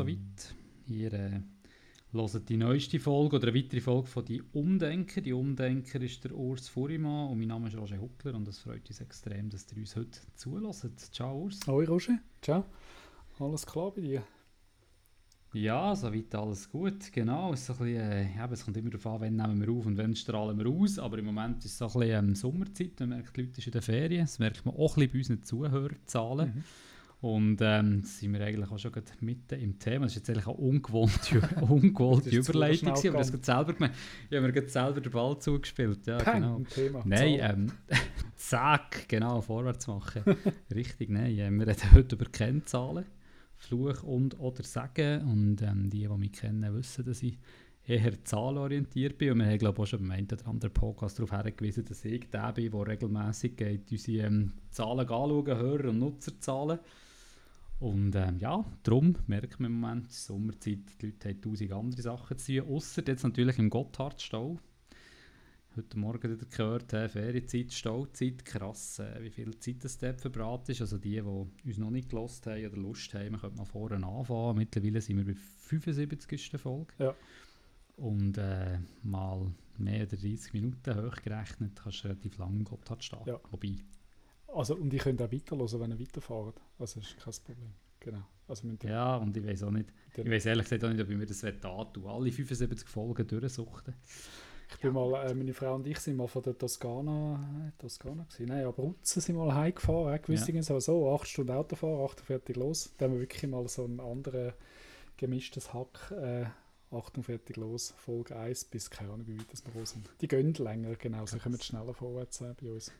soweit. Ihr äh, hört die neueste Folge oder eine weitere Folge von «Die Umdenker». «Die Umdenker» ist der Urs Furimann und mein Name ist Roger Huckler und es freut uns extrem, dass ihr uns heute zulässt. Ciao Urs. Hoi Roger, ciao. Alles klar bei dir? Ja, soweit alles gut, genau. Es, ist ein bisschen, äh, ja, es kommt immer darauf an, wann nehmen wir auf und wann strahlen wir aus. Aber im Moment ist es so ein bisschen ähm, Sommerzeit, man merkt, die Leute sind in den Ferien. Das merkt man auch ein bisschen bei unseren Zuhörerzahlen. Mhm. Und ähm, sind wir eigentlich auch schon mitten im Thema. Das ist jetzt eigentlich eine ungewohnte, ungewohnte Überleitung, aber das hat selber gemerkt. Ich habe mir selber den Ball zugespielt. Ja, Peng, genau. Thema. Nein, ähm, zack, genau, vorwärts machen. Richtig, nein. Äh, wir reden heute über Kennzahlen, Fluch und oder Sagen. Und ähm, die, die mich kennen, wissen, dass ich eher zahlenorientiert bin. Und wir haben glaube ich, auch schon beim einen oder anderen Podcast darauf hingewiesen, dass ich der bin, der regelmässig geht, unsere ähm, Zahlen anschauen, Hörer- und Nutzerzahlen. Und ähm, ja, darum merkt man im Moment, Sommerzeit, die Leute haben tausend andere Sachen zu tun, außer jetzt natürlich im Gotthardstall. Heute Morgen wieder gehört, äh, Ferienzeit, Stauzeit, krass, äh, wie viel Zeit das dort verbraten ist. Also die, die uns noch nicht gelost haben oder Lust haben, wir können mal vorne anfangen. Mittlerweile sind wir bei 75. Folge. Ja. Und äh, mal mehr als 30 Minuten hochgerechnet, kannst du relativ lange im Gotthard stehen. Ja. Wobei, Also, und ich könnte auch weiterhören, wenn ihr weiterfahrt. Also, das ist kein Problem. Genau. Also, Ja, und ich weiß auch nicht, Dann- ich weiß ehrlich gesagt auch nicht, ob ich mir das antun Alle 75 Folgen durchsuchten. Ich bin mal, äh, meine Frau und ich sind mal von der Toskana, äh, Toskana gewesen, nein, Abruzzen sind mal heimgefahren, auch gewusst Ja. ja. so, acht Stunden Autofahren, 48 los. Da haben wir wirklich mal so ein anderes gemischtes Hack, äh, 48 los, Folge 1 bis, keine Ahnung, wie weit das wir sind. Die gehen länger, genau, so kommen wir schneller vorwärts äh, bei uns.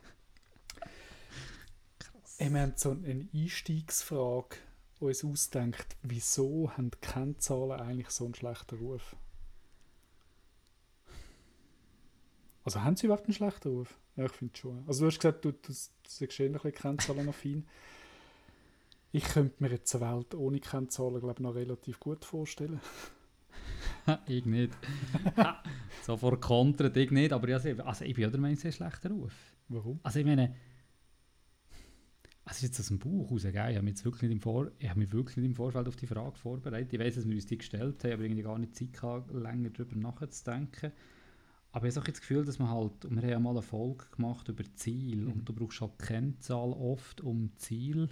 Wir haben so eine Einstiegsfrage, die uns ausdenkt, wieso haben die Kennzahlen eigentlich so einen schlechten Ruf? Also haben sie überhaupt einen schlechten Ruf? Ja, ich finde schon. Also du hast gesagt, du, du, du siehst eher ein bisschen Kennzahlenaffin. Ich könnte mir jetzt eine Welt ohne Kennzahlen, glaube ich, noch relativ gut vorstellen. ich nicht. so vor kontert ich nicht, aber ja, also ich bin auch der Meinung, es ist ein schlechter Ruf. Warum? Also ich meine, also jetzt aus dem Buch raus, gell? ich habe mich, jetzt wirklich nicht im Vor ich habe mich wirklich nicht im Vorfeld auf die Frage vorbereitet. Ich weiß, dass wir uns die gestellt haben, aber irgendwie gar nicht Zeit gehabt, länger darüber nachzudenken. Aber ich habe auch jetzt das Gefühl, dass man halt, und wir haben ja mal eine Folge gemacht über Ziel Mhm. und du brauchst halt Kennzahl oft, um Ziel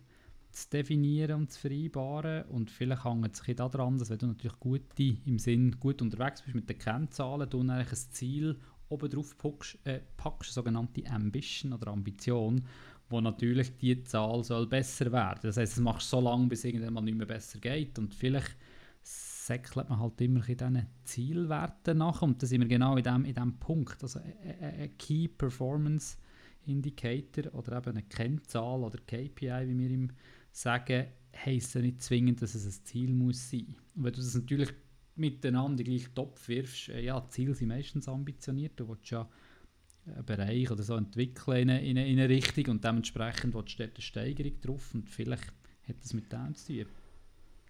zu definieren und zu vereinbaren und vielleicht hängt es daran, dass wenn du natürlich gut im Sinn gut unterwegs bist mit den Kennzahlen, du eigentlich ein Ziel oben drauf packst, äh, packst, eine sogenannte Ambition oder Ambition, wo natürlich die Zahl soll besser werden. Das heißt, es machst du so lange, bis irgendwann mal nicht mehr besser geht und vielleicht säckelt man halt immer in diesen Zielwerten nach und da sind wir genau in dem, in dem Punkt. Also ein Key Performance Indicator oder eben eine Kennzahl oder KPI, wie wir ihm sagen, heisst ja nicht zwingend, dass es ein Ziel muss sein. Und wenn du das natürlich miteinander in den gleichen Topf wirfst, äh, ja, Ziele sind meistens ambitioniert, du willst ja Bereich oder so entwickeln in eine, in eine, in eine Richtung und dementsprechend willst du dort eine Steigerung drauf und vielleicht hat das mit dem zu tun.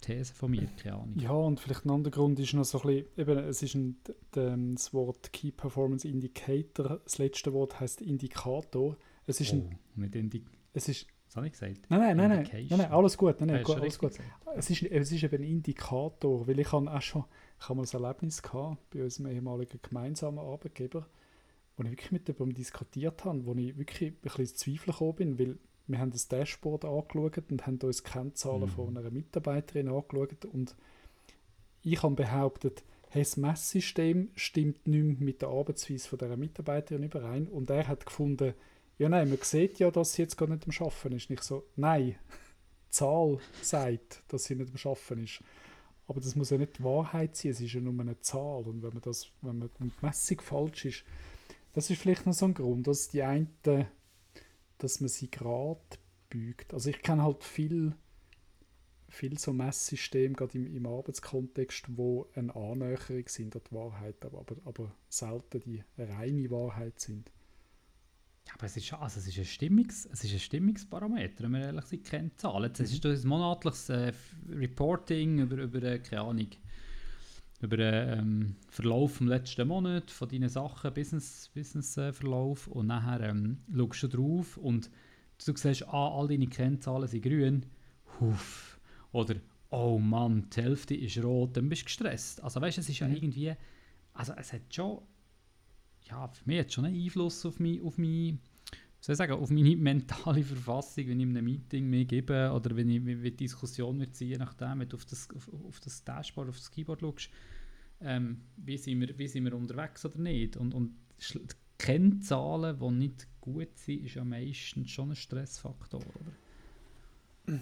These von mir, keine Ahnung. Ja, und vielleicht ein anderer Grund ist noch so ein bisschen, eben, es ist ein, d- das Wort Key Performance Indicator, das letzte Wort heißt Indikator. Es ist, ein, oh, nicht Indi es ist was habe ich gesagt? Nein, nein, nein, nein, nein, alles gut, nein, nein, gut, du alles gut. gesagt? Es ist, es ist eben ein Indikator, weil ich habe auch schon, ich habe mal ein Erlebnis gehabt bei unserem ehemaligen gemeinsamen Arbeitgeber, wo ich wirklich mit jemandem diskutiert habe, wo ich wirklich ein bisschen ins Zweifeln gekommen bin, weil wir haben das Dashboard angeschaut und haben uns die Kennzahlen Mhm. von einer Mitarbeiterin angeschaut und ich habe behauptet, hey, das Messsystem stimmt nicht mehr mit der Arbeitsweise von dieser Mitarbeiterin überein und er hat gefunden, ja nein, man sieht ja, dass sie jetzt gar nicht am Arbeiten ist. Nicht so, nein, die Zahl sagt, dass sie nicht am Arbeiten ist. Aber das muss ja nicht die Wahrheit sein, es ist ja nur eine Zahl. Und wenn man das, wenn man die Messung falsch ist, das ist vielleicht noch so ein Grund, dass die einen, dass man sie gerade bügt. Also ich kenne halt viel, viel so Messsysteme, gerade im, im Arbeitskontext, wo eine Annäherung sind an die Wahrheit, aber, aber, aber selten die reine Wahrheit sind. Ja, aber es ist, also es ist, ein, Stimmungs, es ist ein Stimmungsparameter, wenn man ehrlich sind, keine Zahlen. Jetzt ist das ein monatliches äh, Reporting über, über äh, keine Ahnung, über den ähm, Verlauf vom letzten Monat von deinen Sachen, Business, Business äh, Verlauf und nachher ähm, schaust du drauf und du siehst, ah, all deine Kennzahlen sind grün, huf. Oder, oh Mann, die Hälfte ist rot, dann bist du gestresst. Also weißt du, es ist ja Mhm. irgendwie, also es hat schon, ja, für mich hat schon einen Einfluss auf mich, auf mich, soll ich sagen, auf meine mentale Verfassung, wenn ich in einem Meeting mich gebe oder wenn ich wie, Diskussion wird ziehen, nachdem, wenn du auf das, auf, auf das Dashboard, auf das Keyboard schaust, ähm, wie, sind wir, wie sind wir unterwegs oder nicht. Und, und die Kennzahlen, die nicht gut sind, ist ja meistens schon ein Stressfaktor, oder?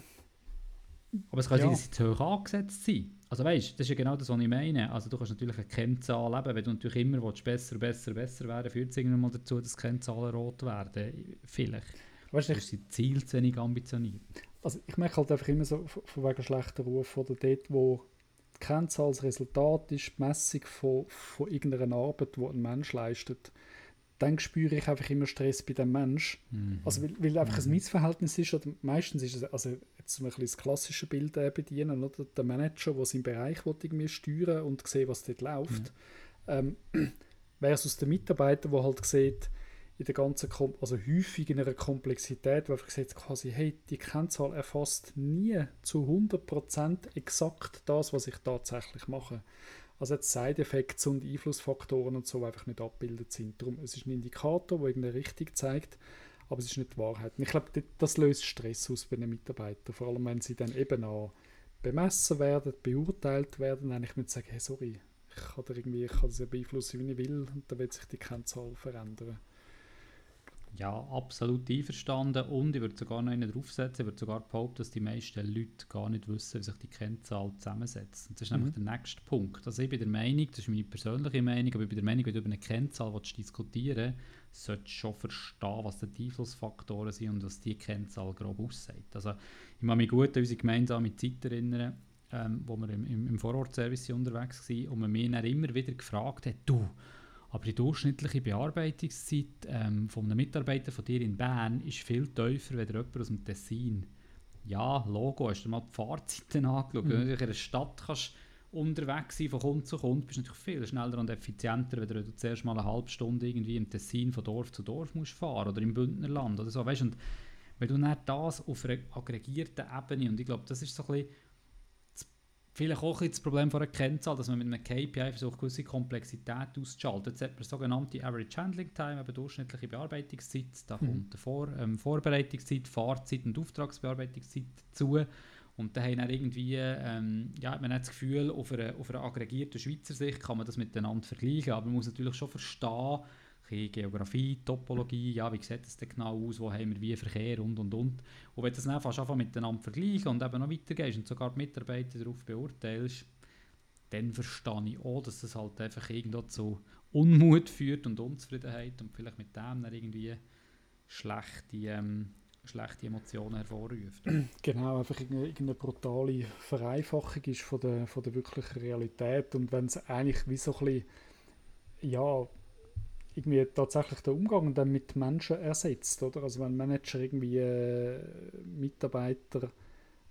Aber es kann sein, Ja. dass sie zu hoch angesetzt sind. Also weißt, das ist ja genau das, was ich meine. Also du kannst natürlich eine Kennzahl haben, wenn du natürlich immer willst, besser, besser, besser werden führt es irgendwann mal dazu, dass Kennzahlen rot werden. Vielleicht. Weißt ich, hast die Ziel zu wenig ambitioniert. also ich merke halt einfach immer so von von wegen schlechter Ruf oder dort, wo die Kennzahl das Resultat ist, die Messung von, von irgendeiner Arbeit, die ein Mensch leistet, dann spüre ich einfach immer Stress bei dem Mensch. Mhm. Also weil, weil einfach Mhm. ein Missverhältnis ist, oder meistens ist es, also mal ein bisschen das klassische Bild äh, bedienen, oder? der Manager, der seinen Bereich will irgendwie steuern und sehen, was dort läuft, ähm, versus der Mitarbeiter, der halt sieht, in der ganzen, Kom also häufig in einer Komplexität, wo einfach sieht quasi, hey, die Kennzahl erfasst nie zu 100% exakt das, was ich tatsächlich mache. Also jetzt Side-Effekte und Einflussfaktoren und so einfach nicht abgebildet sind. Darum, es ist ein Indikator, der irgendeine Richtung zeigt, aber es ist nicht die Wahrheit. Und ich glaube, das- löst Stress aus bei den Mitarbeitern, vor allem wenn sie dann eben auch bemessen werden, beurteilt werden, dann ich würde sagen, hey, sorry, ich kann, da irgendwie, ich kann das ja beeinflussen, wie ich will, und dann wird sich die Kennzahl verändern. Ja, absolut einverstanden. Und ich würde sogar noch einen draufsetzen. Ich würde sogar behaupten, dass die meisten Leute gar nicht wissen, wie sich die Kennzahl zusammensetzt. Und das ist Mhm. nämlich der nächste Punkt. Also ich bin der Meinung, das ist meine persönliche Meinung, aber ich bin der Meinung, wenn du über eine Kennzahl diskutieren willst, solltest schon verstehen, was die Einflussfaktoren sind und was die Kennzahl grob aussagt. Also ich kann mich gut an unsere gemeinsame Zeit erinnern, ähm, wo wir im, im, im Vorortservice unterwegs waren und man mich dann immer wieder gefragt hat, du, aber die durchschnittliche Bearbeitungszeit ähm, von einem Mitarbeiter von dir in Bern ist viel tiefer als jemand aus dem Tessin. Ja, Logo, hast du mal die Fahrzeiten angeschaut? Mhm. Wenn du natürlich in einer Stadt kannst unterwegs sein von Kunde zu Kunde, bist du natürlich viel schneller und effizienter, wenn du zuerst mal eine halbe Stunde irgendwie im Tessin von Dorf zu Dorf musst fahren oder im Bündnerland oder so. Weißt, und wenn du dann das auf einer aggregierten Ebene, und ich glaube, das ist so ein bisschen vielleicht auch ein das Problem von einer Kennzahl, dass man mit einem KPI versucht, gewisse Komplexität auszuschalten. Jetzt hat man sogenannte Average Handling Time, eben durchschnittliche Bearbeitungszeit, da Mhm. kommt Vor ähm, Vorbereitungszeit, Fahrzeit und Auftragsbearbeitungszeit dazu. Und dann haben dann irgendwie, ähm, ja, man hat das Gefühl, auf einer, auf einer aggregierten Schweizer Sicht kann man das miteinander vergleichen, aber man muss natürlich schon verstehen, Geografie, Topologie, ja, wie sieht es denn genau aus, wo haben wir wie Verkehr? Und und und. Und wenn du das dann fast einfach miteinander vergleichen und eben noch weitergehst und sogar die Mitarbeiter darauf beurteilst, dann verstehe ich auch, dass das halt einfach irgendwo zu Unmut führt und Unzufriedenheit und vielleicht mit dem dann irgendwie schlechte, ähm, schlechte Emotionen hervorruft. Genau, einfach irgendeine, brutale Vereinfachung ist von der, von der wirklichen Realität und wenn es eigentlich wie so ein bisschen, ja, irgendwie tatsächlich den Umgang dann mit Menschen ersetzt, oder? Also wenn Manager irgendwie äh, Mitarbeiter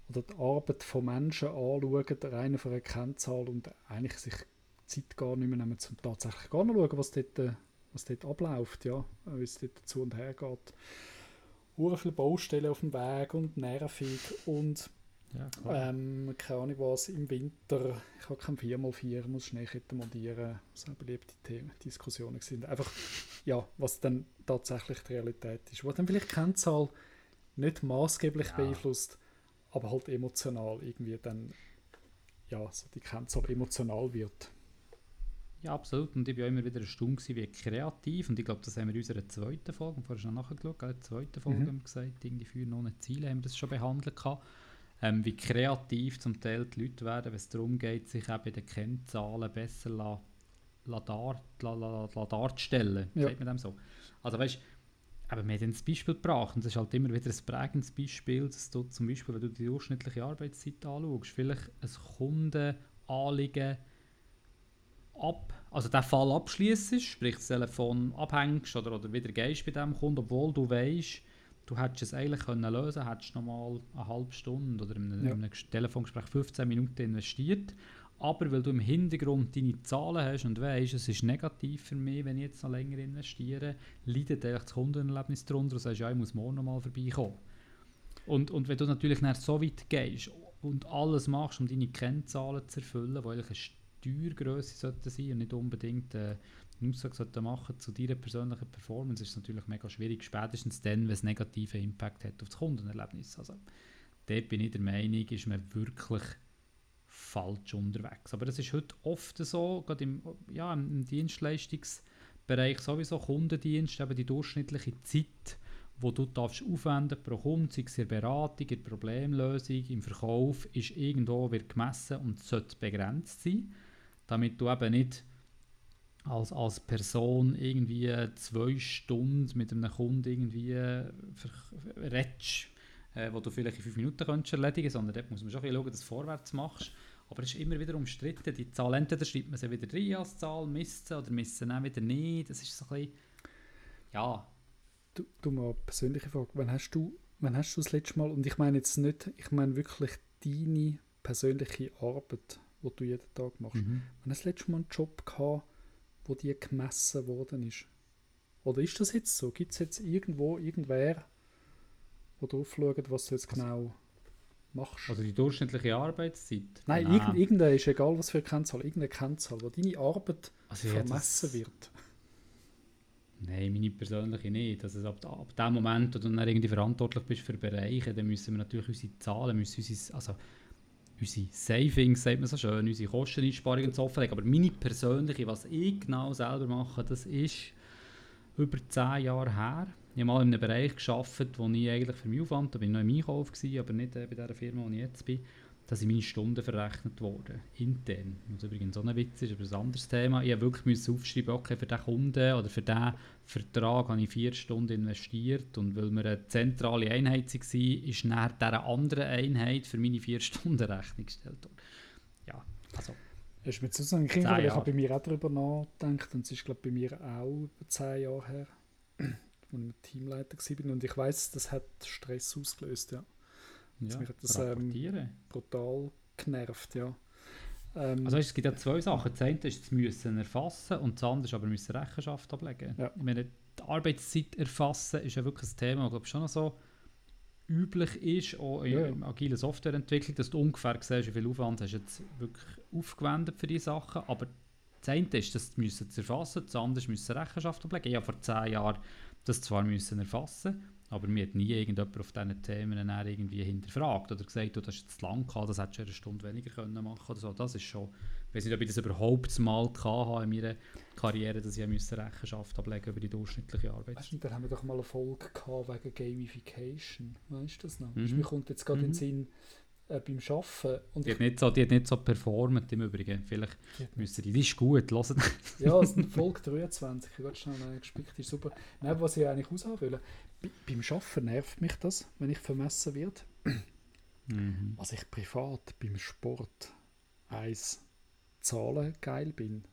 oder die Arbeit von Menschen anschauen, rein von einer Kennzahl und eigentlich sich Zeit gar nicht mehr nehmen, um tatsächlich gar nicht schauen, was dort, äh, was dort abläuft, ja, wie es dort zu und her geht. Viele Baustellen auf dem Weg und nervig und Ja, ähm, keine Ahnung was, im Winter, ich habe kein 4x4, muss Schneekette montieren, auch beliebte Themen, Diskussionen sind. Einfach, ja, was dann tatsächlich die Realität ist. Was dann vielleicht die Kennzahl nicht maßgeblich Ja. beeinflusst, aber halt emotional irgendwie dann, ja, so die Kennzahl emotional wird. Ja, absolut. Und ich war auch immer wieder erstaunt, wie kreativ. Und ich glaube, das haben wir in unserer zweiten Folge, vorher schon nachgeschaut, in der zweiten Folge Mhm. haben wir gesagt, irgendwie für noch Ziele haben wir das schon behandelt. Gehabt. Ähm, wie kreativ zum Teil die Leute werden, wenn es darum geht, sich auch bei den Kennzahlen besser la, la dar, la, la, la darzustellen. Ja. Sagt man dem so? Also weißt aber wir haben das Beispiel gebracht und das ist halt immer wieder ein prägendes Beispiel, dass du zum Beispiel, wenn du die durchschnittliche Arbeitszeit anschaust, vielleicht ein Kundenanliegen ab, also den Fall abschließt, sprich das Telefon abhängst oder, oder wieder gehst bei dem Kunden, obwohl du weißt, du hättest es eigentlich können lösen, hättest nochmal eine halbe Stunde oder in einem, Ja. in einem Telefongespräch 15 Minuten investiert. Aber weil du im Hintergrund deine Zahlen hast und weißt, es ist negativ für mich, wenn ich jetzt noch länger investiere, leidet eigentlich das Kundenerlebnis darunter und sagst, ja, ich muss morgen nochmal vorbeikommen. Und, und wenn du natürlich dann so weit gehst, und alles machst, um deine Kennzahlen zu erfüllen, die eigentlich Steuergröße sollten sein und nicht unbedingt äh, eine Aussage sollten machen zu deiner persönlichen Performance, ist natürlich mega schwierig, spätestens dann, wenn es negativen Impact hat auf das Kundenerlebnis. Also, dort bin ich der Meinung, ist man wirklich falsch unterwegs. Aber das ist heute oft so, gerade im, ja, im Dienstleistungsbereich sowieso, Kundendienst, eben die durchschnittliche Zeit, wo du darfst aufwenden pro Kunde, sei es in der Beratung, in der Problemlösung, im Verkauf, ist irgendwo wird gemessen und sollte begrenzt sein, damit du eben nicht als, als Person irgendwie zwei Stunden mit einem Kunden irgendwie redest, äh, wo du vielleicht in fünf Minuten könntest erledigen sondern dort muss man schon schauen, dass du vorwärts machst. Aber es ist immer wieder umstritten. Die Zahl, entweder schreibt man sie wieder rein als Zahl, misst sie oder misst sie dann wieder nicht. Das ist so ein bisschen, ja. Du, du mal eine persönliche Frage. Wann hast du, wann hast du das letzte Mal, und ich meine jetzt nicht, ich meine wirklich deine persönliche Arbeit, die du jeden Tag machst. Mhm. Wann hast du das letzte Mal einen Job gehabt, wo die gemessen worden ist? Oder ist das jetzt so? Gibt es jetzt irgendwo irgendwer, der drauf schaut, was du jetzt also genau machst? Also die durchschnittliche Arbeitszeit? Nein, Nein. Irgend, irgendeine ist egal, was für eine Kennzahl, irgendeine Kennzahl, wo deine Arbeit also vermessen wird. Nein, meine persönliche nicht. Also ab, ab dem Moment, wo du dann irgendwie verantwortlich bist für Bereiche, dann müssen wir natürlich unsere Zahlen, müssen unsere, also unsere Savings, sagt man so schön, unsere Kosteneinsparungen zu offenlegen. Aber meine persönliche, was ich genau selber mache, das ist über zehn Jahre her. Ich habe mal in einem Bereich gearbeitet, wo ich eigentlich für mich aufwand, da war ich noch im Einkauf, gewesen, aber nicht äh, bei der Firma, wo ich jetzt bin, da sind meine Stunden verrechnet worden, intern. Was übrigens so ein Witz ist, aber ein anderes Thema. Ich musste wirklich aufschreiben, okay, für diesen Kunden oder für diesen Vertrag habe ich vier Stunden investiert und weil wir eine zentrale Einheit waren, ist nach dieser anderen Einheit für meine vier Stunden Rechnung gestellt worden. Ja, also Hast du mir sozusagen ich habe bei mir auch darüber nachgedacht und es ist glaube bei mir auch über zehn Jahre her, als ich Teamleiter war und ich weiß, das hat Stress ausgelöst, ja. Ja mich hat das ähm, brutal genervt, ja. Ähm, also es gibt ja zwei Sachen. Das eine ist das müssen erfassen und das andere ist aber müssen Rechenschaft ablegen. Ja. Ich meine, die Arbeitszeit erfassen ist ja wirklich ein Thema, das glaube ich schon noch so üblich ist, auch in ja. agiler Softwareentwicklung, dass du ungefähr siehst, wie viel Aufwand hast du jetzt wirklich aufgewendet für diese Sachen. Aber das eine ist, dass du es erfassen das andere ist, Rechenschaft ablegen. Ich habe vor zehn Jahren das zwar müssen erfassen aber mir hat nie irgendjemand auf diesen Themen irgendwie hinterfragt oder gesagt, du hast jetzt lang gehabt, das hättest du eine Stunde weniger können machen oder so. Das ist schon, ich weiß nicht, ob ich das überhaupt mal hatte in meiner Karriere, dass ich musste Rechenschaft ablegen über die durchschnittliche Arbeit. Weißt du, dann haben wir doch mal eine Folge gehabt wegen Gamification. Weißt du das noch? Mhm. Mir kommt jetzt gerade mhm. in den mhm. Sinn, äh, beim Arbeiten. Und die, hat nicht so, die hat nicht so performt im Übrigen. Vielleicht müssen die, die ist gut, hören. ja, es ist Folge 23, ich habe schnell gespickt, ist super. Nein, was ich eigentlich aushaben will, beim Arbeiten nervt mich das, wenn ich vermessen werde. Mhm. Was ich privat beim Sport eins Zahlen geil bin.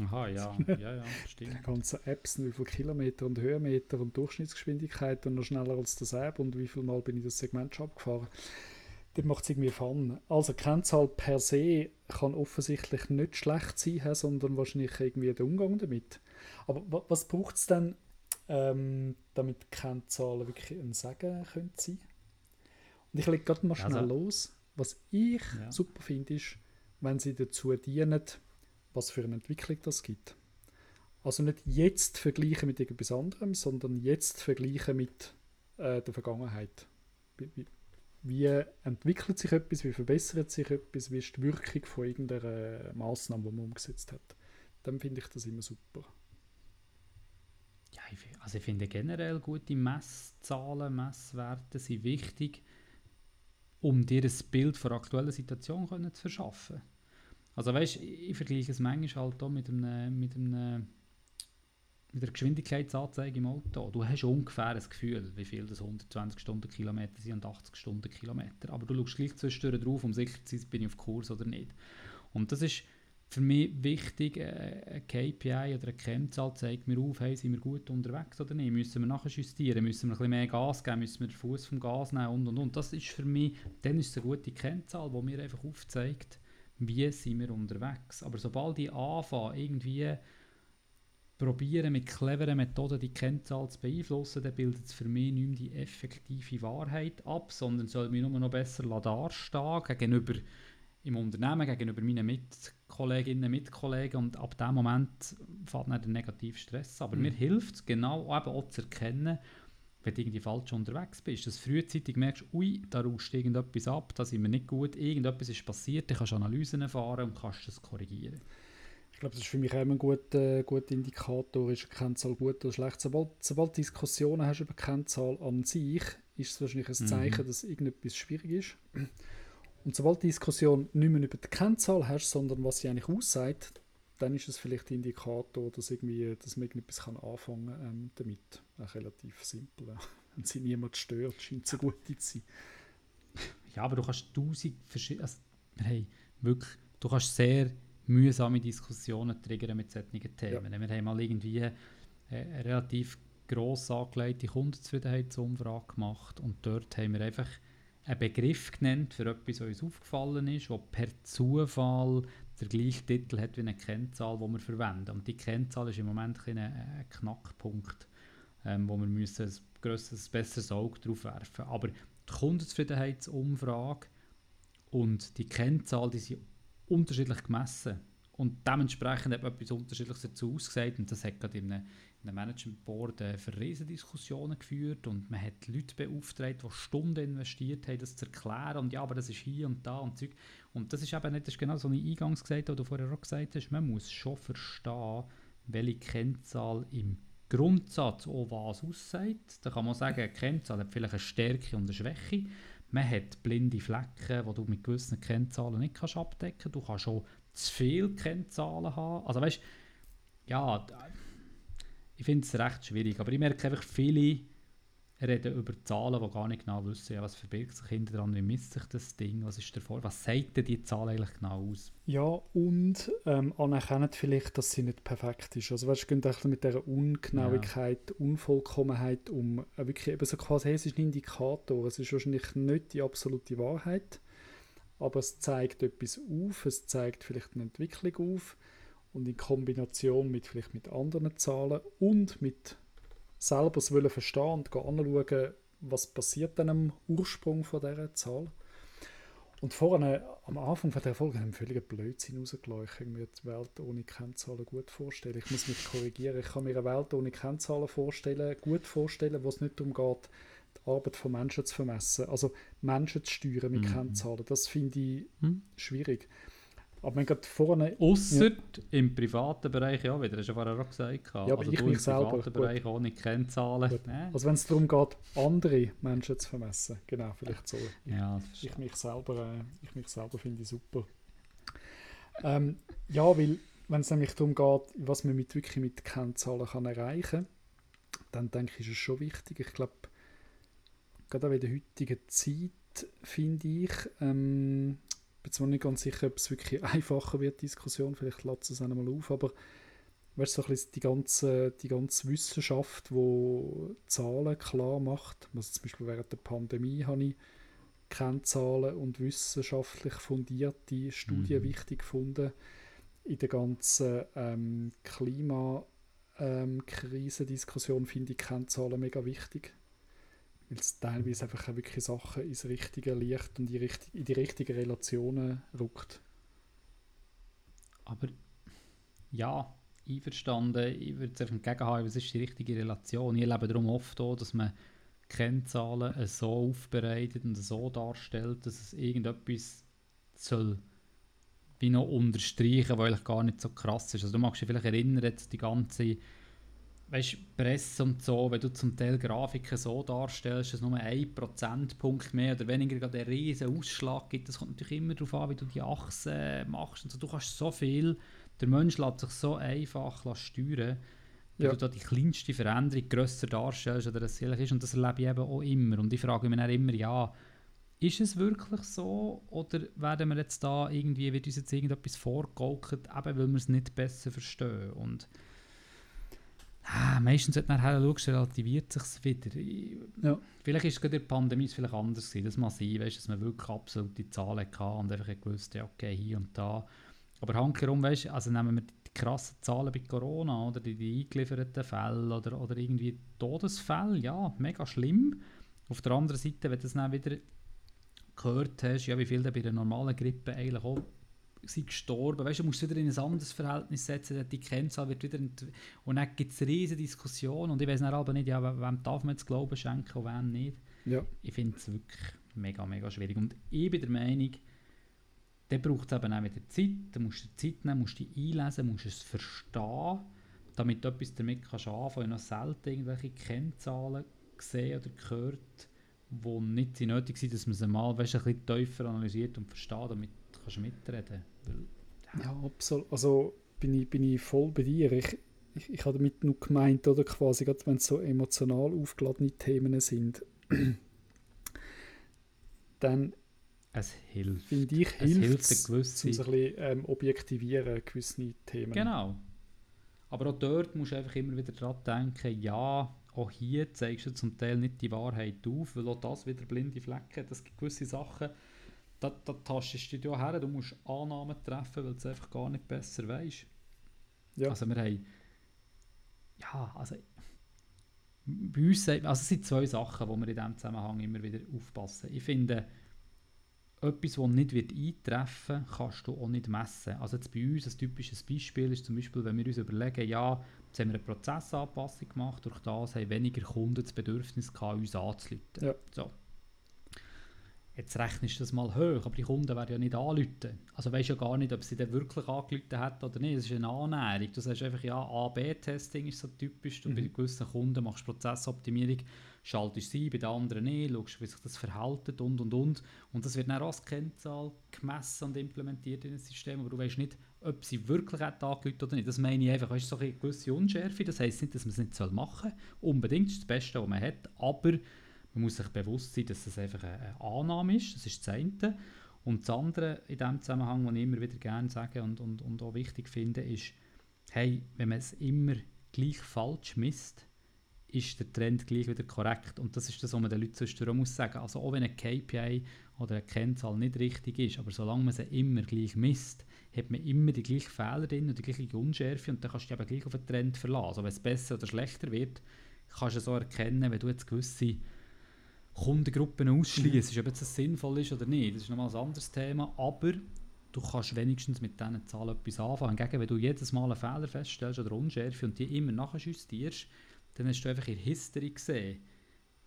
Aha, ja, ja, ja, stimmt. Die ganzen Apps, wie viele Kilometer und Höhenmeter und Durchschnittsgeschwindigkeit und noch schneller als das App und wie viel Mal bin ich das Segment schon abgefahren. Das macht es irgendwie fun. Also Kennzahl per se kann offensichtlich nicht schlecht sein, sondern wahrscheinlich irgendwie der Umgang damit. Aber was braucht es denn, ähm, damit Kennzahlen wirklich ein Sagen können sein Und ich lege gerade mal schnell also, los. Was ich ja. super finde, ist, wenn sie dazu dienen, was für eine Entwicklung das gibt. Also nicht jetzt vergleichen mit irgendwas anderem, sondern jetzt vergleichen mit äh, der Vergangenheit. Wie, wie, wie, entwickelt sich etwas, wie verbessert sich etwas, wie ist die Wirkung von irgendeiner Maßnahme, die man umgesetzt hat. Dann finde ich das immer super. Ja, ich, also ich finde generell gute Messzahlen, Messwerte sind wichtig, um dir ein Bild von der aktuellen Situation können zu verschaffen. Also weißt, ich, ich vergleiche es manchmal halt auch mit einem, mit einem mit der Geschwindigkeitsanzeige im Auto. Du hast ungefähr ein Gefühl, wie viel das 120 Stundenkilometer sind und 80 Stundenkilometer. Aber du schaust gleich zwischendurch drauf, um sicher zu sein, bin ich auf Kurs oder nicht. Und das ist für mich wichtig, äh, ein KPI oder eine Kennzahl zeigt mir auf, hey, sind wir gut unterwegs oder nicht? Müssen wir nachher justieren? Müssen wir ein bisschen mehr Gas geben? Müssen wir den Fuß vom Gas nehmen? Und, und, und. Das ist für mich, dann ist es eine gute Kennzahl, die mir einfach aufzeigt, wie sind wir unterwegs. Aber sobald ich anfange, irgendwie probieren mit cleveren Methoden die Kennzahl zu beeinflussen, dann bildet es für mich nicht mehr die effektive Wahrheit ab, sondern soll mich nur noch besser dastehen gegenüber im Unternehmen, gegenüber meinen Mitkolleginnen Mitkollegen und ab dem Moment fällt dann der negative Stress. Aber mhm. mir hilft es genau eben auch zu erkennen, wenn du irgendwie falsch unterwegs bist, dass du frühzeitig merkst, ui, da rauscht irgendetwas ab, da sind wir nicht gut, irgendetwas ist passiert, dann kannst du Analysen erfahren und kannst das korrigieren. Ich glaube, das ist für mich auch immer ein guter, guter Indikator, ist eine Kennzahl gut oder schlecht. Sobald, sobald du Diskussionen hast über Kennzahl an sich, ist es wahrscheinlich ein mhm. Zeichen, mhm. dass irgendetwas schwierig ist. Und sobald du Diskussion nicht mehr über die Kennzahl hast, sondern was sie eigentlich aussagt, dann ist es vielleicht ein Indikator, dass, irgendwie, dass man irgendetwas kann anfangen kann ähm, damit. Auch relativ simpel. Wenn sie niemand stört, scheint es eine gute zu sein. Ja, aber du kannst tausend verschiedene... Also, hey, wirklich, du kannst sehr mühsame Diskussionen triggern mit solchen Themen. Ja. Wir haben mal irgendwie äh, eine relativ gross angelegte Kundenzufriedenheitsumfrage gemacht und dort haben wir einfach einen Begriff genannt für etwas, was uns aufgefallen ist, wo per Zufall der gleiche Titel hat wie eine Kennzahl, die wir verwenden. Und die Kennzahl ist im Moment ein, ein Knackpunkt, ähm, wo wir müssen ein grösseres, besseres Auge drauf werfen Aber die Kundenzufriedenheitsumfrage und die Kennzahl, die sind unterschiedlich gemessen. Und dementsprechend hat man etwas Unterschiedliches dazu ausgesagt. Und das hat gerade in einem, in einem Management Board äh, für Riesendiskussionen geführt. Und man hat Leute beauftragt, die Stunden investiert haben, das zu erklären. Und ja, aber das ist hier und da und Zeug. Und das ist eben nicht, das ist genau so wie eingangs gesagt, was du vorher auch gesagt hast. Man muss schon verstehen, welche Kennzahl im Grundsatz auch was aussagt. Da kann man sagen, eine Kennzahl hat vielleicht eine Stärke und eine Schwäche. Man hat blinde Flecken, die du mit gewissen Kennzahlen nicht kannst abdecken kannst. Du kannst auch zu viele Kennzahlen haben. Also weißt ja, ich finde es recht schwierig. Aber ich merke einfach, viele reden über Zahlen, die gar nicht genau wissen, ja, was verbirgt sich hinter dran, wie misst sich das Ding, was ist davor, was sagt denn die Zahl eigentlich genau aus? Ja, und ähm, anerkennen vielleicht, dass sie nicht perfekt ist. Also weißt, du, es mit dieser Ungenauigkeit, ja. Unvollkommenheit um. Äh, wirklich eben so quasi, hey, es ist ein Indikator, es ist wahrscheinlich nicht die absolute Wahrheit, aber es zeigt etwas auf, es zeigt vielleicht eine Entwicklung auf und in Kombination mit vielleicht mit anderen Zahlen und mit selber wollen verstehen und anschauen, was passiert dann am Ursprung von dieser Zahl. Und vorne, am Anfang von der Folge haben wir völlig Blödsinn rausgelassen. Ich mir die Welt ohne Kennzahlen gut vorstellen. Ich muss mich korrigieren. Ich kann mir eine Welt ohne Kennzahlen vorstellen, gut vorstellen, wo es nicht darum geht, die Arbeit von Menschen zu vermessen. Also Menschen zu steuern mit mhm. Kennzahlen. Das finde ich mhm. schwierig. Aber man geht vorne. Außer ja. im privaten Bereich ja wieder, hast du vorher auch gesagt. Ja, aber also ich mich selber. Im privaten Bereich ohne Kennzahlen. Nee. Also wenn es darum geht, andere Menschen zu vermessen. Genau, vielleicht so. Ja, ich, mich selber, äh, ich mich selber finde ich super. Ähm, ja, weil wenn es nämlich darum geht, was man mit, wirklich mit Kennzahlen kann erreichen kann, dann denke ich, ist es schon wichtig. Ich glaube, gerade auch in der heutigen Zeit, finde ich, ähm, bin zwar nicht ganz sicher, ob es wirklich einfacher wird, die Diskussion, vielleicht lässt es einmal auf, aber weißt so ein bisschen die ganze, die ganze Wissenschaft, die Zahlen klar macht, also zum Beispiel während der Pandemie habe ich Kennzahlen und wissenschaftlich fundierte Studien mhm. wichtig gefunden. In der ganzen ähm, Klimakrisendiskussion ähm, finde ich Kennzahlen mega wichtig weil es teilweise einfach auch wirklich Sachen ins richtige Licht und in die, richtigen Relationen rückt. Aber ja, einverstanden, ich würde es entgegenhaben, was ist die richtige Relation. Ich erlebe darum oft auch, dass man Kennzahlen so aufbereitet und so darstellt, dass es irgendetwas soll wie noch unterstreichen, weil eigentlich gar nicht so krass ist. Also du magst dich vielleicht erinnern, jetzt die ganze weißt, Presse und so, wenn du zum Teil Grafiken so darstellst, dass nur ein Prozentpunkt mehr oder weniger gerade einen riesen Ausschlag gibt, das kommt natürlich immer darauf an, wie du die Achse machst. Und so. Du kannst so viel, der Mensch lässt sich so einfach steuern, wenn ja. du da die kleinste Veränderung grösser darstellst oder das ist. Und das erlebe ich eben auch immer. Und ich frage mich dann immer, ja, ist es wirklich so oder werden wir jetzt da irgendwie, wird uns jetzt irgendetwas vorgegaukelt, eben weil wir es nicht besser verstehen. Und ah, meistens, du nachher schaust, relativiert sich es wieder. Ja. Vielleicht ist es gerade in der Pandemie vielleicht anders gewesen. Das mal sein, weißt, dass man wirklich absolute Zahlen hatte und einfach gewusst, ja, okay, hier und da. Aber handherum, weißt also nehmen wir die krassen Zahlen bei Corona oder die, die eingelieferten Fälle oder, oder irgendwie Todesfälle, ja, mega schlimm. Auf der anderen Seite, wenn du das dann wieder gehört hast, ja, wie viele bei einer normalen Grippe eigentlich auch sind gestorben. Weißt du, musst wieder in ein anderes Verhältnis setzen, die Kennzahl wird wieder... Und dann gibt es riesige Diskussionen und ich weiß aber nicht, ja, wem darf man jetzt Glauben schenken und wem nicht. Ja. Ich finde es wirklich mega, mega schwierig. Und ich bin der Meinung, dann braucht es eben auch wieder Zeit, dann musst du Zeit nehmen, musst dich einlesen, musst es verstehen, damit du etwas damit kannst anfangen. Ich habe noch selten irgendwelche Kennzahlen gesehen oder gehört, die nicht nötig sind, dass man sie mal weißt, ein bisschen tiefer analysiert und versteht, damit kannst du mitreden. Ja, absolut. Also bin ich, bin ich voll bei dir. Ich, ich, ich habe damit nur gemeint, oder quasi, gerade wenn es so emotional aufgeladene Themen sind, dann es hilft. Finde ich, es hilft es, um ein bisschen ähm, objektivieren, gewisse Themen. Genau. Aber auch dort musst du einfach immer wieder daran denken, ja, auch hier zeigst du zum Teil nicht die Wahrheit auf, weil auch das wieder blinde Flecken hat. Es gibt gewisse Sachen, da, da tastest du dich her, du musst Annahmen treffen, weil du es einfach gar nicht besser weißt. Ja. Also wir haben, ja, also bei uns, also es sind zwei Sachen, wo wir in diesem Zusammenhang immer wieder aufpassen. Ich finde, etwas, das nicht wird eintreffen wird, kannst du auch nicht messen. Also jetzt bei uns ein typisches Beispiel ist zum Beispiel, wenn wir uns überlegen, ja, jetzt haben wir eine Prozessanpassung gemacht, durch das haben weniger Kunden das Bedürfnis gehabt, uns anzuleiten. Ja. So. Jetzt rechnest du das mal hoch, aber die Kunden werden ja nicht anrufen. Also weißt ja gar nicht, ob sie dann wirklich angerufen hat oder nicht. Das ist eine Annäherung. Du sagst einfach, ja, A-B-Testing ist so typisch. Du mhm. bei gewissen Kunden machst Prozessoptimierung, schaltest sie, bei den anderen nicht, schaust, wie sich das verhält und und und. Und das wird dann als Kennzahl gemessen und implementiert in ein System, aber du weißt nicht, ob sie wirklich hat angerufen oder nicht. Das meine ich einfach, weißt, so eine gewisse Unschärfe. Das heisst nicht, dass man es nicht machen soll. Unbedingt, das ist das Beste, was man hat. Aber man muss sich bewusst sein, dass das einfach eine Annahme ist, das ist das eine. Und das andere in dem Zusammenhang, was ich immer wieder gerne sage und, und, und auch wichtig finde, ist, hey, wenn man es immer gleich falsch misst, ist der Trend gleich wieder korrekt. Und das ist das, was man den Leuten sonst muss sagen. Also auch wenn ein KPI oder eine Kennzahl nicht richtig ist, aber solange man sie immer gleich misst, hat man immer die gleichen Fehler drin und die gleiche Unschärfe und dann kannst du dich eben gleich auf den Trend verlassen. Also wenn es besser oder schlechter wird, kannst du so erkennen, wenn du jetzt gewisse Kundengruppen ausschließen, mhm. ob das sinnvoll ist oder nicht. Das ist nochmal ein anderes Thema, aber du kannst wenigstens mit diesen Zahlen etwas anfangen. Hingegen, wenn du jedes Mal einen Fehler feststellst oder Unschärfe und die immer nachjustierst, dann hast du einfach in der History gesehen,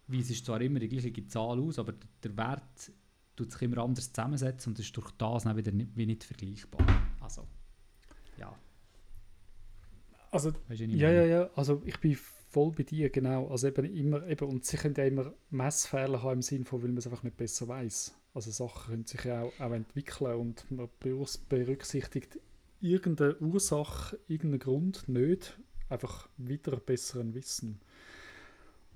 wie es ist zwar immer die gleiche Zahl aus, aber der Wert tut sich immer anders zusammensetzen und ist durch das dann wieder nicht, wie nicht vergleichbar. Also, ja. Also, weißt du, ja, ja, ja, also ich bin voll bei dir, genau. Also eben immer, eben, und sie können ja immer Messfehler haben im Sinne von, weil man es einfach nicht besser weiß. Also Sachen können sich ja auch, auch entwickeln und man berücksichtigt irgendeine Ursache, irgendeinen Grund nicht, einfach wieder besseren Wissen.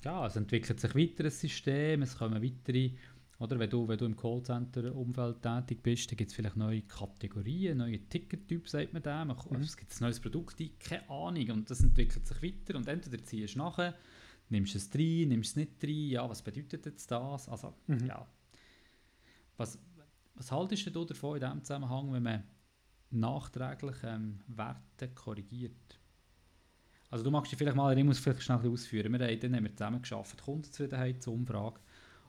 Ja, es entwickelt sich weiter ein System, es kommen weitere oder wenn du, wenn du im Callcenter-Umfeld tätig bist, dann gibt es vielleicht neue Kategorien, neue Tickettypen, sagt man dem. Mhm. Es gibt ein neues Produkt, keine Ahnung. Und das entwickelt sich weiter. Und entweder ziehst du nachher, nimmst es rein, nimmst es nicht rein. Ja, was bedeutet jetzt das? Also, mhm. ja. Was, was haltest du davon in diesem Zusammenhang, wenn man nachträglich ähm, Werte korrigiert? Also du magst dich vielleicht mal, ich muss vielleicht schnell ausführen. Wir haben, dann haben wir zusammen geschafft, Kundenzufriedenheitsumfrage.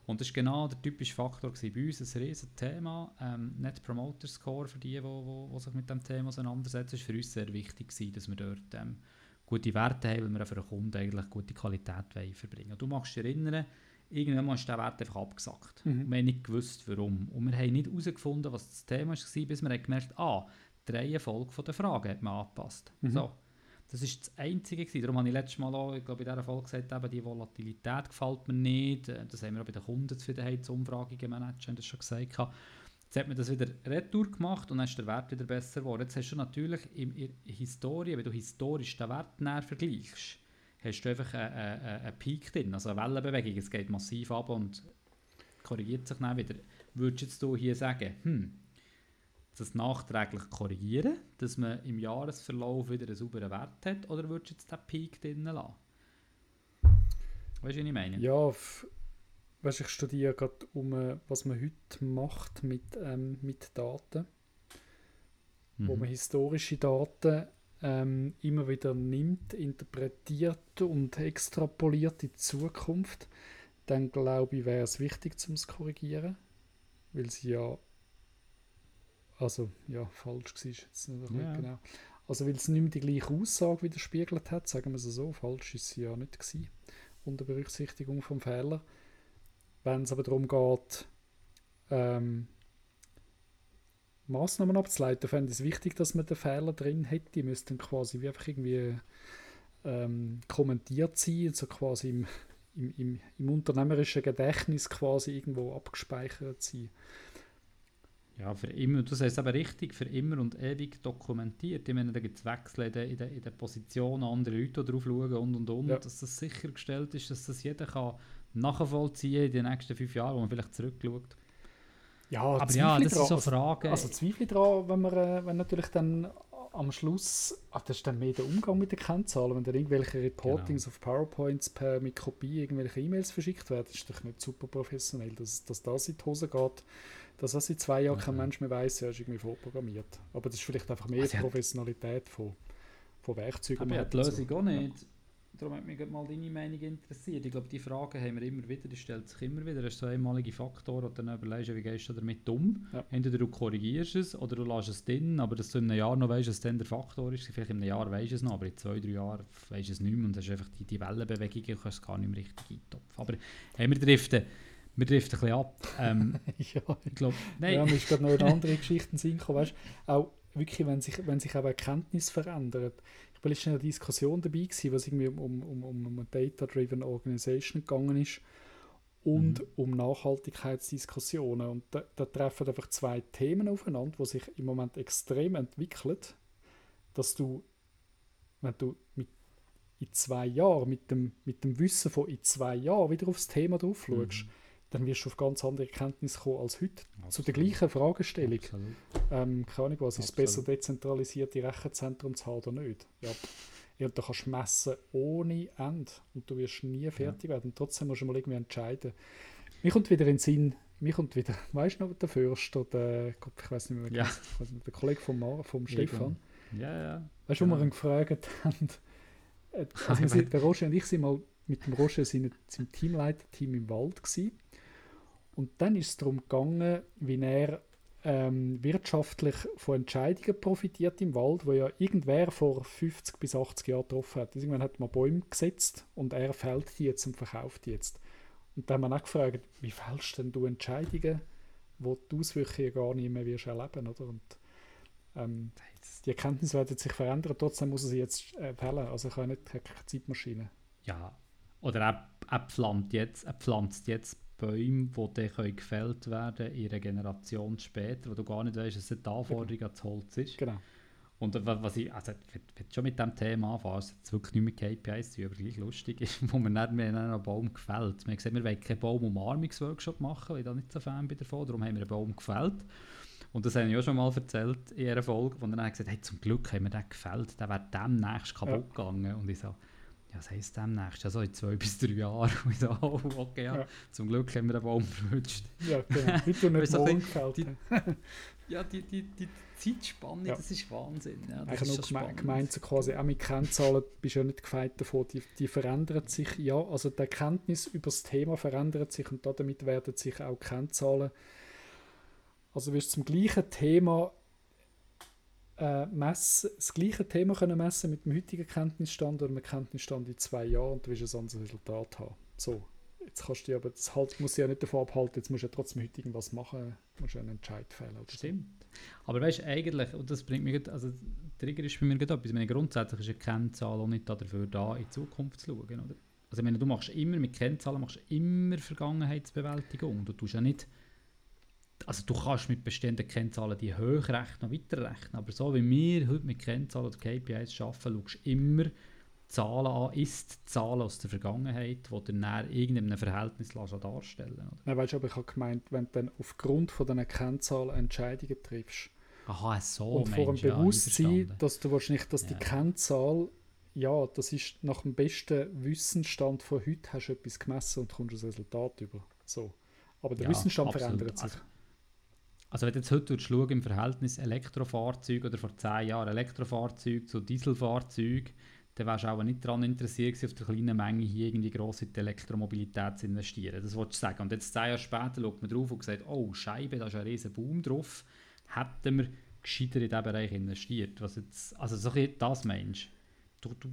Und das war genau der typische Faktor bei uns, ein riesiges Thema. Ähm, Net Promoter Score für die, die sich mit dem Thema auseinandersetzen, ist für uns sehr wichtig gewesen, dass wir dort ähm, gute Werte haben, weil wir für den Kunden eigentlich gute Qualität verbringen wollen. Du magst dich erinnern, irgendwann ist der Wert einfach abgesackt. Mhm. Und wir haben nicht gewusst, warum. Und wir haben nicht herausgefunden, was das Thema war, bis wir gemerkt haben, ah, die Reihenfolge der Fragen hat man angepasst. Mhm. So. Das ist das Einzige gewesen. Darum habe ich letztes Mal auch, ich glaube, in dieser Folge gesagt, eben, die Volatilität gefällt mir nicht. Äh, das haben wir auch bei den Kundenzufriedenheitsumfragen gemanagt, haben das schon gesagt. Jetzt hat man das wieder retour gemacht und dann ist der Wert wieder besser geworden. Jetzt hast du natürlich in der Historie, wenn du historisch den Wert näher vergleichst, hast du einfach einen, einen, einen Peak drin, also eine Wellenbewegung. Es geht massiv ab und korrigiert sich dann wieder. Würdest du jetzt hier sagen, hm, das nachträglich korrigieren, dass man im Jahresverlauf wieder einen sauberen Wert hat, oder würdest du jetzt den Peak drinnen lassen? Weißt du, was ich meine? Ja, weißt, ich studiere gerade um, äh, was man heute macht mit, ähm, mit Daten, mhm. wo man historische Daten ähm, immer wieder nimmt, interpretiert und extrapoliert in die Zukunft, dann glaube ich, wäre es wichtig zum zu korrigieren, weil sie ja also ja, falsch war jetzt nicht ja. genau. Also weil es nicht mehr die gleiche Aussage widerspiegelt hat, sagen wir es so, falsch ist sie ja nicht gewesen, unter Berücksichtigung vom Fehler. Wenn es aber darum geht, ähm, Maßnahmen abzuleiten, fände ich es wichtig, dass man den Fehler drin hätte. Die müssten quasi wie einfach irgendwie ähm, kommentiert sein, so quasi im, im, im, im, unternehmerischen Gedächtnis quasi irgendwo abgespeichert sein. Ja, für immer, du sagst aber richtig, für immer und ewig dokumentiert. Ich meine, da gibt es Wechsel in der, in, der, in der Position, andere Leute drauf schauen und und und, ja. dass das sichergestellt ist, dass das jeder kann nachvollziehen in den nächsten fünf Jahren, wo man vielleicht zurückschaut. Ja, aber ja, das dran, ist so also, Frage. Also, also Zweifel daran, wenn man äh, wenn natürlich dann am Schluss, ach, das ist dann mehr der Umgang mit den Kennzahlen, wenn dann irgendwelche Reportings genau. auf PowerPoints per mit Kopie irgendwelche E-Mails verschickt werden, ist doch nicht super professionell, dass, dass das in die Hose geht. Dass das in zwei Jahren mhm. kein Mensch mehr weiß, ja, ist irgendwie vorprogrammiert. Aber das ist vielleicht einfach mehr also Professionalität von, von Werkzeugen. Aber die Lösung auch nicht. Darum hat mich mal deine Meinung interessiert. Ich glaube, die Fragen haben wir immer wieder, die stellt sich immer wieder. Das ist so ein einmaliger Faktor und dann überlegst du, wie gehst du damit um. Ja. Entweder du korrigierst es oder du lässt es drin, aber dass du in einem Jahr noch weißt, was dann der Faktor ist. Vielleicht in einem Jahr weißt du es noch, aber in zwei, drei Jahren weißt du es nicht mehr und hast einfach die, die Wellenbewegung, du kannst es gar nicht mehr richtig eintopfen. Aber hey, wir driften, wir driften ein bisschen ab. Ähm, ja, ich glaube, nein. Ja, mir ist gerade noch eine andere Geschichte in Sinn gekommen, weißt, auch wirklich, wenn sich, wenn sich auch Erkenntnis verändert, ich war letztens in einer Diskussion dabei, gewesen, was irgendwie um, um, um, um eine Data-Driven Organisation gegangen ist und mhm. um Nachhaltigkeitsdiskussionen. Und da, da, treffen einfach zwei Themen aufeinander, die sich im Moment extrem entwickeln, dass du, wenn du mit in zwei Jahren mit dem, mit dem Wissen von in zwei Jahren wieder aufs Thema drauf schaust, mhm dann wirst du auf ganz andere Erkenntnisse kommen als heute. Absolut. Zu der gleichen Fragestellung. Ähm, keine Ahnung was, ist es besser dezentralisierte Rechenzentren zu haben oder nicht? Ja. ja da kannst du messen ohne Ende und du wirst nie fertig ja. werden. Trotzdem musst du mal irgendwie entscheiden. Mir kommt wieder in den Sinn, mir kommt wieder, weißt du noch, der Fürst oder Gott, ich weiß nicht mehr, ja. Nicht, der Kollege vom, Mar, vom Stefan. Ja, ja. Weißt du, wo wir ihn gefragt haben, äh, also der Roger und ich sind mal mit dem Roger seinem Teamleiter-Team im Wald gewesen und dann ist es darum gegangen, wie er ähm, wirtschaftlich von Entscheidungen profitiert im Wald, wo ja irgendwer vor 50 bis 80 Jahren getroffen hat. Irgendwann hat man Bäume gesetzt und er fällt die jetzt und verkauft die jetzt. Und dann haben wir auch gefragt, wie fällst denn du Entscheidungen, wo die Auswirkungen gar nicht mehr wirst erleben, oder? Und ähm, die Erkenntnisse werden sich verändern, trotzdem muss er sie jetzt äh, fällen. Also ich habe nicht keine Zeitmaschine. Ja, oder er, er, pflanzt jetzt, er pflanzt jetzt Bäume, die dann gefällt werden in einer Generation später, wo du gar nicht weißt, dass es die Anforderung an das Holz ist. Genau. Und was ich, also ich will schon mit dem Thema anfangen, es jetzt wirklich nicht mehr KPIs zu aber gleich lustig ist, wo man nicht mehr einen Baum gefällt. Wir haben gesagt, wir wollen keinen Baumumarmungsworkshop machen, weil ich da nicht so Fan bin davon, darum haben wir einen Baum gefällt. Und das habe ich auch schon mal erzählt in einer Folge, wo dann gesagt hey, zum Glück haben wir den gefällt, der wäre demnächst kaputt ja. gegangen. Und ich so, was heisst demnächst? Also in zwei bis drei Jahren. Und so, oh, okay, ja. ja. Zum Glück haben wir den Baum verrutscht. Ja, genau. Du nicht gefällt. Die, ja, die, die, die Zeitspanne, ja. das ist Wahnsinn. Ja, das ist nur geme gemeint, so quasi auch mit Kennzahlen bist du ja nicht gefeit davon, die, die verändern sich. Ja, also die Erkenntnis über das Thema verändert sich und damit werden sich auch Kennzahlen. Also wirst du zum gleichen Thema äh, messen, das gleiche Thema können messen mit dem heutigen Kenntnisstand oder einem Kenntnisstand in zwei Jahren und du wirst ein anderes Resultat haben. So, jetzt kannst du aber, das halt, muss ja nicht davon abhalten, jetzt musst du ja trotzdem heute irgendwas machen, musst du einen Entscheid fällen. Stimmt. Aber weißt du, eigentlich, und das bringt mich, also Trigger ist bei mir gerade etwas, meine, grundsätzlich ist eine Kennzahl auch nicht dafür da, in die Zukunft zu schauen, oder? Also ich meine, du machst immer, mit Kennzahlen machst immer Vergangenheitsbewältigung, du tust ja nicht also du kannst mit bestehenden Kennzahlen die hochrechnen und weiterrechnen, aber so wie wir heute mit Kennzahlen oder KPIs arbeiten, schaust du immer Zahlen an, ist Zahlen aus der Vergangenheit, die dann in irgendeinem Verhältnis darstellen oder? Nein, weißt du, aber ich habe gemeint, wenn du dann aufgrund von diesen Kennzahlen Entscheidungen triffst Aha, so, und vor dem Bewusstsein, ja, dass du wahrscheinlich, dass ja. die Kennzahl ja, das ist nach dem besten Wissensstand von heute hast du etwas gemessen und kommst das Resultat über. So. Aber der ja, Wissensstand absolut. verändert sich. Also, wenn du jetzt heute schaust, im Verhältnis Elektrofahrzeug oder vor 10 Jahren Elektrofahrzeug zu Dieselfahrzeug, dann wärst du auch nicht daran interessiert, auf der kleinen Menge hier irgendwie gross in die Elektromobilität zu investieren. Das wollte ich sagen. Und jetzt 10 Jahre später schaut man drauf und sagt, oh Scheibe, da ist ein riesen Boom drauf. Hätten wir gescheiter in diesen Bereich investiert. Was jetzt, also so das meinst du, du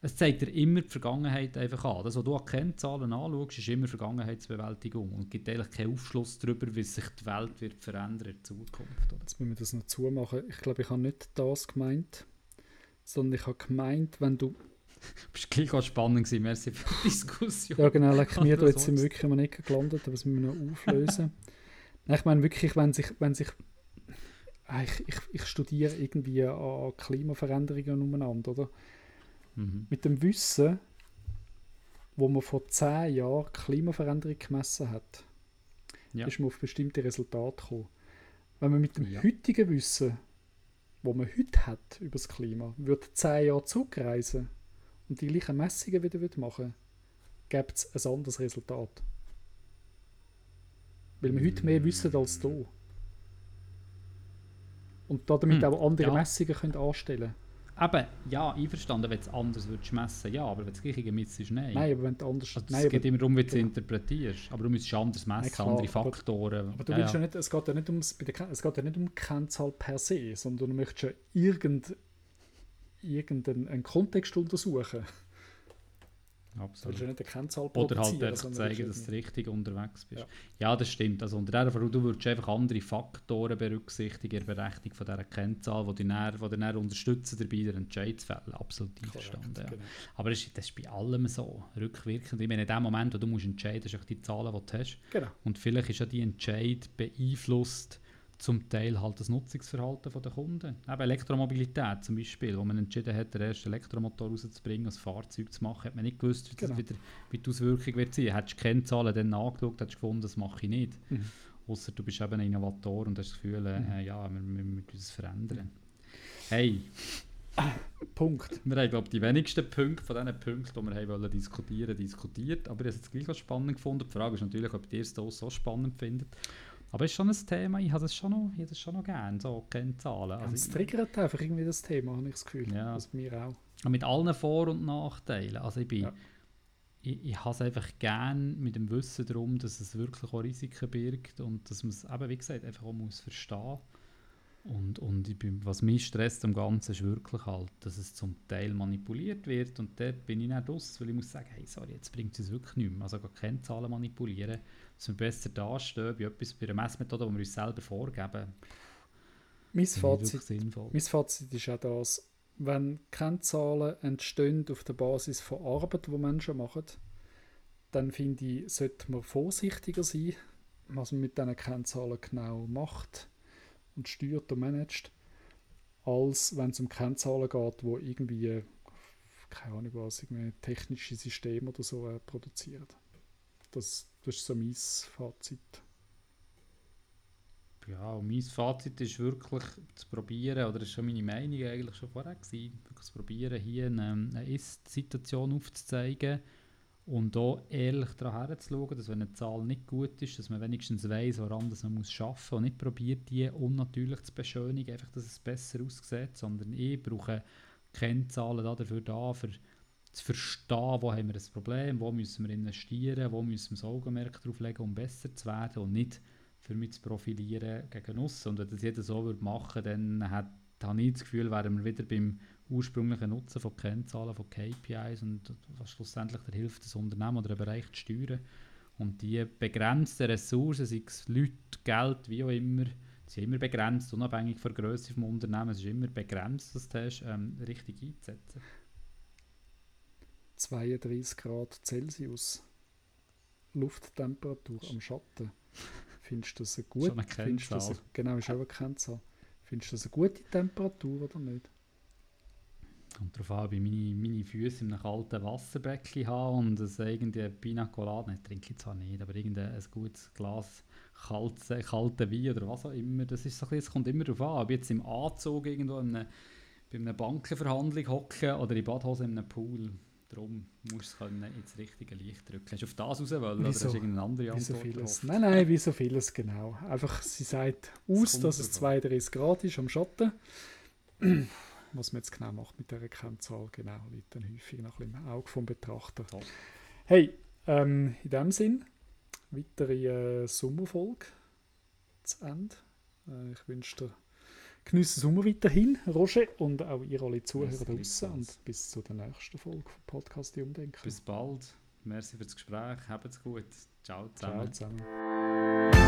es zeigt dir immer die Vergangenheit einfach an. Das, was du an Kennzahlen anschaust, ist immer Vergangenheitsbewältigung und gibt eigentlich keinen Aufschluss darüber, wie sich die Welt wird verändern in Zukunft. Oder? Jetzt müssen wir das noch zumachen. Ich glaube, ich habe nicht das gemeint, sondern ich habe gemeint, wenn du... Das war gleich auch spannend, gewesen. merci für die Diskussion. ja genau, leck mir, du jetzt sind wirklich am Ecken gelandet, aber das müssen wir noch auflösen. Nein, ich meine wirklich, wenn sich, wenn sich ah, ich, ich, ich studiere irgendwie an Klimaveränderungen umeinander, oder? Mhm. Mit dem Wissen, wo man vor zehn Jahren Klimaveränderung gemessen hat, ja. ist man auf bestimmte Resultate gekommen. Wenn man mit dem ja. heutigen Wissen, wo man heute hat über das Klima, würde zehn Jahre zurückreisen und die gleichen Messungen wieder machen gibt es ein anderes Resultat. Weil wir heute mehr wissen als da. Und damit hm, auch andere ja. Messungen können anstellen können. Eben, ja, einverstanden, wenn du es anders würdest messen, ja, aber wenn du das Gleiche misst, nein. Nein, aber wenn du anders... Also nein, es geht immer darum, wie du es interpretierst, aber du musst anders messen, nein, klar, andere Faktoren. Aber, aber du willst ja. ja. nicht, es geht ja nicht, ums, es geht ja nicht um Kennzahl per se, sondern du möchtest ja irgend, irgendeinen Kontext untersuchen. Absolut. nicht eine Kennzahl Oder halt einfach zeigen, dass du richtig unterwegs bist. Ja. ja, das stimmt. Also unter dieser Frage, du würdest einfach andere Faktoren berücksichtigen in der Berechnung von dieser Kennzahl, die dich dann, die dann unterstützen, dabei den Entscheid zu fällen. Absolut einverstanden. Ja. Genau. Aber das ist, das ist bei allem so, rückwirkend. Ich meine, in dem Moment, wo du musst entscheiden musst, die Zahlen, die du hast. Genau. Und vielleicht ist ja die Entscheid beeinflusst zum Teil halt das Nutzungsverhalten der Kunden. Eben Elektromobilität zum Beispiel, wo man entschieden hat, den ersten Elektromotor rauszubringen, ein Fahrzeug zu machen, hat man nicht gewusst, wie, genau. das wieder, wie die Auswirkung wird sein. Hättest du Kennzahlen dann angeschaut, hättest du gefunden, das mache ich nicht. Mhm. Außer du bist eben ein Innovator und hast das Gefühl, äh, mhm. ja, wir, wir müssen uns verändern. Hey, Punkt. Wir haben, glaube ich, die wenigsten Punkte von diesen Punkten, die wir haben wollen diskutieren, diskutiert. Aber ich habe es gleich auch spannend gefunden. Die Frage ist natürlich, ob ihr es so spannend findet. Aber es ist schon ein Thema, ich habe das schon noch, ich schon noch gerne, so Kennzahlen. Also es triggert einfach irgendwie das Thema, habe ich das Gefühl. Ja. Das mir auch. Und mit allen Vor- und Nachteilen. Also ich bin, ja. ich, ich habe es einfach gerne mit dem Wissen darum, dass es wirklich auch Risiken birgt und dass man es eben, wie gesagt, einfach auch muss verstehen und, und ich bin, was mich stresst am Ganzen ist wirklich halt, dass es zum Teil manipuliert wird und dort bin ich nicht raus, weil ich muss sagen, hey, sorry, jetzt bringt es wirklich nicht mehr. Also gar keine Zahlen manipulieren, dass wir besser dastehen bei etwas, bei einer Messmethode, die wir uns selber vorgeben. Mein Fazit, mein Fazit ist auch das, wenn Kennzahlen entstehen auf der Basis von Arbeit, die Menschen machen, dann finde ich, sollte man vorsichtiger sein, was man mit diesen Kennzahlen genau macht und steuert und managt, als wenn es um Kennzahlen geht, wo irgendwie, keine Ahnung was, irgendwie technische Systeme oder so äh, produzieren. Das, das ist so mein Fazit. Ja, und mein Fazit ist wirklich zu probieren, oder das war schon meine Meinung eigentlich schon vorher, gewesen, wirklich zu probieren, hier eine, eine Ist-Situation aufzuzeigen, und auch ehrlich daran herzuschauen, dass wenn eine Zahl nicht gut ist, dass man wenigstens weiß, woran man arbeiten muss und nicht probiert, die unnatürlich zu beschönigen, einfach, dass es besser aussieht, sondern ich brauche Kennzahlen dafür da, für zu verstehen, wo haben wir ein Problem, wo müssen wir investieren, wo müssen wir das Augenmerk drauf legen, um besser zu werden und nicht für mich zu profilieren gegen uns. Und wenn das jeder so würde machen, dann hat, habe ich das Gefühl, wären wir wieder beim ursprünglichen Nutzen von Kennzahlen, von KPIs und was schlussendlich der hilft, das Unternehmen oder einen Bereich zu steuern. Und die begrenzten Ressourcen, sei es Leute, Geld, wie auch immer, sind immer begrenzt, unabhängig von der Größe des Unternehmens. Es ist immer begrenzt, das du hast, ähm, richtig einzusetzen. 32 Grad Celsius Lufttemperatur am Schatten. Findest du das eine gute? Schon eine Kennzahl. genau, ist auch eine Kennzahl. Findest du das eine gute Temperatur oder nicht? Kommt darauf an, ob ich meine, meine Füße in einem kalten Wasserbecken habe und es irgendwie Pina Colada, nein, trinke ich zwar nicht, aber irgendein ein gutes Glas kalten, kalten Wein oder was auch immer, das ist so ein bisschen, es kommt immer darauf an, ob ich jetzt im Anzug irgendwo in einer, bei einer Bankenverhandlung hocke oder in Badhose in einem Pool. Darum musst du es ins richtige Licht drücken. Hast du auf das raus wollen, oder hast du irgendeine andere Wie so Antwort vieles. Nein, nein, wie so vieles, genau. Einfach, sie sagt aus, kommt dass es drauf 32 Grad ist am Schatten. Was man jetzt genau macht mit dieser Kennzahl, genau, liegt dann häufig noch ein bisschen im Auge vom Betrachter. Top. Hey, ähm, in dem Sinn, weitere äh, Sommerfolge zu Ende. Äh, ich wünsche dir geniessen Sommer weiterhin, Roger, und auch ihr alle Zuhörer draußen. Und bis zur nächsten Folge vom Podcast «Die Umdenken». Bis bald. Merci für das Gespräch. Habt's gut. Ciao zusammen. Ciao zusammen.